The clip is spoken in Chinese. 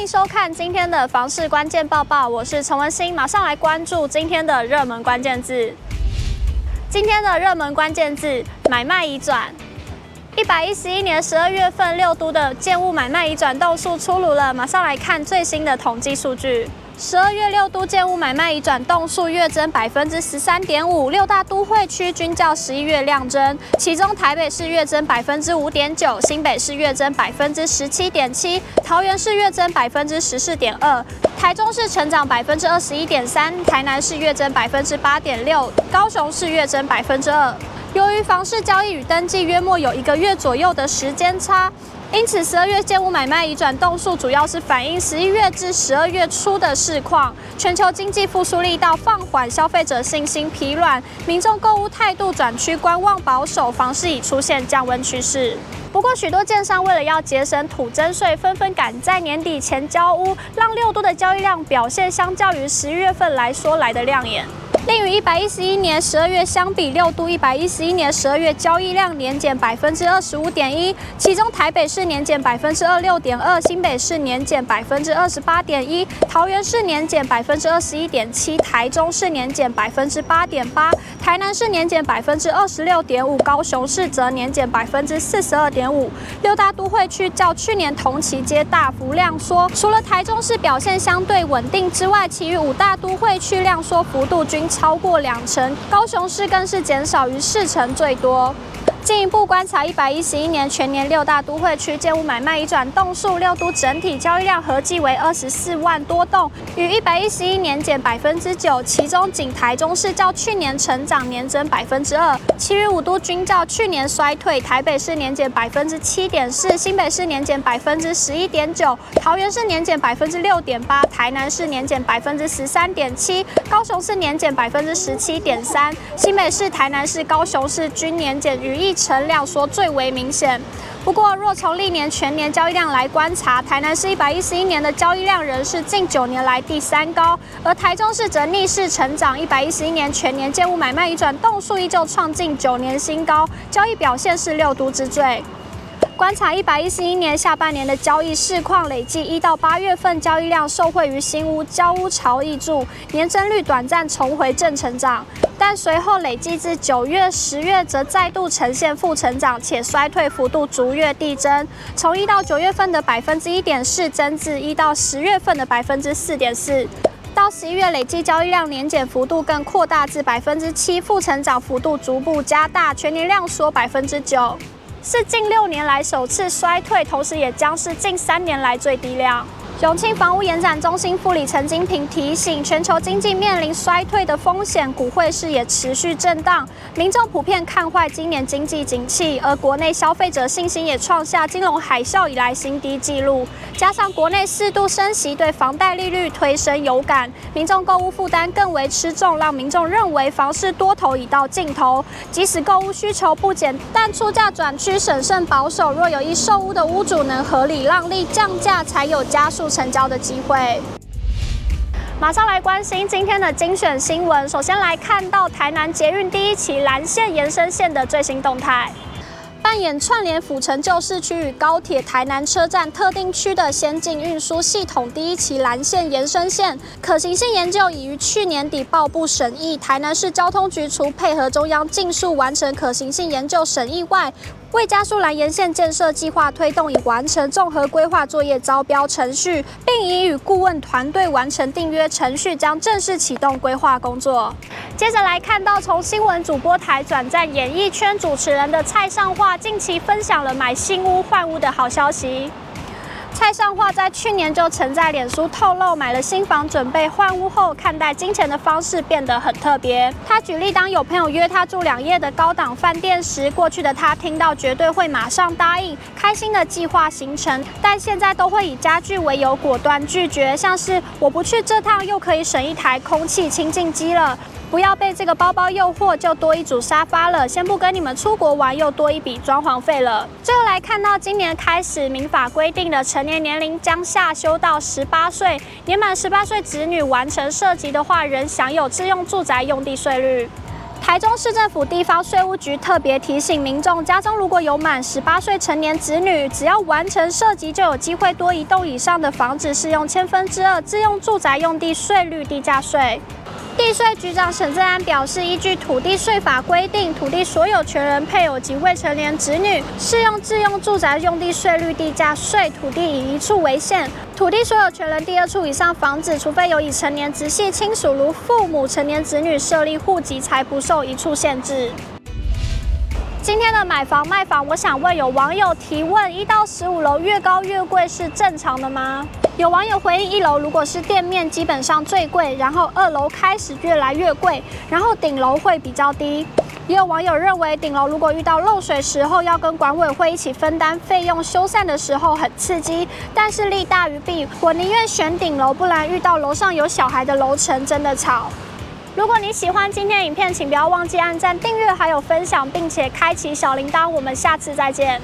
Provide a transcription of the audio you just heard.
欢迎收看今天的房市关键报报，我是陈文心，马上来关注今天的热门关键字。今天的热门关键字：买卖移转。一百一十一年十二月份六都的建物买卖移转栋数出炉了，马上来看最新的统计数据。十二月六都建物买卖已转栋数月增百分之十三点五，六大都会区均较十一月量增，其中台北市月增百分之五点九，新北市月增百分之十七点七，桃园市月增百分之十四点二，台中市成长百分之二十一点三，台南市月增百分之八点六，高雄市月增百分之二。由于房市交易与登记约莫有一个月左右的时间差。因此，十二月建物买卖移转动数主要是反映十一月至十二月初的市况。全球经济复苏力道放缓，消费者信心疲软，民众购物态度转趋观望保守，房市已出现降温趋势。不过，许多建商为了要节省土增税，纷纷赶在年底前交屋，让六都的交易量表现相较于十一月份来说来得亮眼。另与一百一十一年十二月相比，六都一百一十一年十二月交易量年减百分之二十五点一，其中台北市年减百分之二六点二，新北市年减百分之二十八点一，桃园市年减百分之二十一点七，台中市年减百分之八点八，台南市年减百分之二十六点五，高雄市则年减百分之四十二点五。六大都会区较去年同期皆大幅量缩，除了台中市表现相对稳定之外，其余五大都会区量缩幅度均超过两成，高雄市更是减少于四成最多。进一步观察，一百一十一年全年六大都会区建物买卖已转栋数，六都整体交易量合计为二十四万多栋，与一百一十一年减百分之九。其中仅台中市较去年成长，年增百分之二，其余五都均较去年衰退。台北市年减百分之七点四，新北市年减百分之十一点九，桃园市年减百分之六点八，台南市年减百分之十三点七，高雄市年减百分之十七点三，新北市、台南市、高雄市均年减逾一。成量说最为明显。不过，若从历年全年交易量来观察，台南市一百一十一年的交易量仍是近九年来第三高，而台中市则逆势成长，一百一十一年全年建物买卖移转动数依旧创近九年新高，交易表现是六都之最。观察一百一十一年下半年的交易市况，累计一到八月份交易量受惠于新屋交屋潮挹注，年增率短暂重回正成长。但随后累计至九月、十月则再度呈现负成长，且衰退幅度逐月递增，从一到九月份的百分之一点四增至一到十月份的百分之四点四，到十一月累计交易量年减幅度更扩大至百分之七，负成长幅度逐步加大，全年量缩百分之九。是近六年来首次衰退，同时也将是近三年来最低量。永庆房屋延展中心副理陈金平提醒，全球经济面临衰退的风险，股汇市也持续震荡，民众普遍看坏今年经济景气，而国内消费者信心也创下金融海啸以来新低纪录。加上国内适度升息对房贷利率推升有感，民众购物负担更为吃重，让民众认为房市多头已到尽头。即使购物需求不减，但出价转趋审慎保守。若有意售屋的屋主能合理让利降价，才有加速成交的机会。马上来关心今天的精选新闻。首先来看到台南捷运第一期蓝线延伸线的最新动态。扮演串联府城旧市区与高铁台南车站特定区的先进运输系统第一期蓝线延伸线可行性研究已于去年底报部审议。台南市交通局除配合中央尽速完成可行性研究审议外，为加速蓝沿线建设计划推动，已完成综合规划作业招标程序，并已与顾问团队完成订约程序，将正式启动规划工作。接着来看到，从新闻主播台转战演艺圈主持人的蔡尚华，近期分享了买新屋换屋的好消息。蔡尚华在去年就曾在脸书透露，买了新房准备换屋后，看待金钱的方式变得很特别。他举例，当有朋友约他住两夜的高档饭店时，过去的他听到绝对会马上答应，开心的计划行程，但现在都会以家具为由果断拒绝，像是我不去这趟，又可以省一台空气清净机了。不要被这个包包诱惑，就多一组沙发了。先不跟你们出国玩，又多一笔装潢费了。最后来看到，今年开始民法规定的成年年龄将下修到十八岁，年满十八岁子女完成涉及的话，仍享有自用住宅用地税率。台中市政府地方税务局特别提醒民众，家中如果有满十八岁成年子女，只要完成涉及，就有机会多一栋以上的房子适用千分之二自用住宅用地税率地价税。地税局长沈正安表示，依据土地税法规定，土地所有权人、配偶及未成年子女适用自用住宅用地税率地价税。土地以一处为限，土地所有权人第二处以上房子，除非有已成年直系亲属，如父母、成年子女设立户籍，才不受一处限制。今天的买房卖房，我想问有网友提问：一到十五楼越高越贵是正常的吗？有网友回应：一楼如果是店面，基本上最贵，然后二楼开始越来越贵，然后顶楼会比较低。也有网友认为，顶楼如果遇到漏水时候要跟管委会一起分担费用，修缮的时候很刺激，但是利大于弊。我宁愿选顶楼，不然遇到楼上有小孩的楼层真的吵。如果你喜欢今天影片，请不要忘记按赞、订阅，还有分享，并且开启小铃铛。我们下次再见。